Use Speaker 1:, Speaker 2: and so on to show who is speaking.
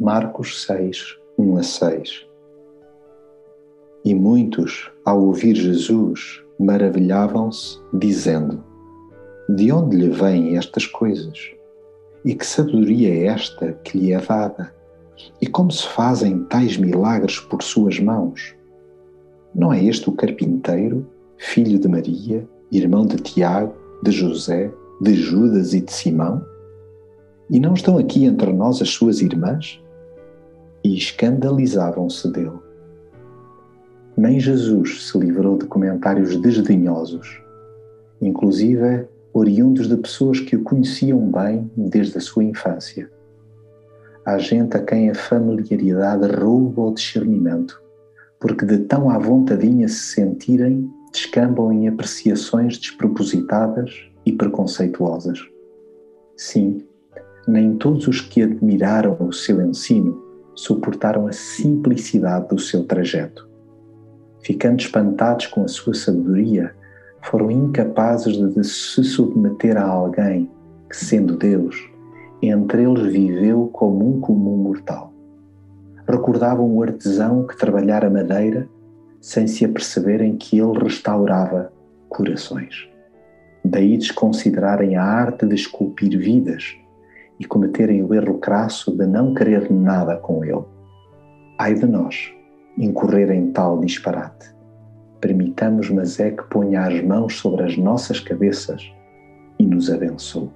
Speaker 1: Marcos 6, 1 a 6 E muitos, ao ouvir Jesus, maravilhavam-se, dizendo: De onde lhe vêm estas coisas? E que sabedoria é esta que lhe é dada? E como se fazem tais milagres por suas mãos? Não é este o carpinteiro, filho de Maria, irmão de Tiago, de José, de Judas e de Simão? E não estão aqui entre nós as suas irmãs? e escandalizavam-se dele. Nem Jesus se livrou de comentários desdenhosos, inclusive oriundos de pessoas que o conheciam bem desde a sua infância. Há gente a quem a familiaridade rouba o discernimento, porque de tão à vontadinha se sentirem, descambam em apreciações despropositadas e preconceituosas. Sim, nem todos os que admiraram o seu ensino suportaram a simplicidade do seu trajeto. Ficando espantados com a sua sabedoria, foram incapazes de se submeter a alguém que, sendo Deus, entre eles viveu como um comum mortal. Recordavam o artesão que trabalhara madeira sem se aperceberem que ele restaurava corações. Daí desconsiderarem a arte de esculpir vidas e cometerem o erro crasso de não querer nada com ele. Ai de nós incorrer em tal disparate. Permitamos, mas é que ponha as mãos sobre as nossas cabeças e nos abençoe.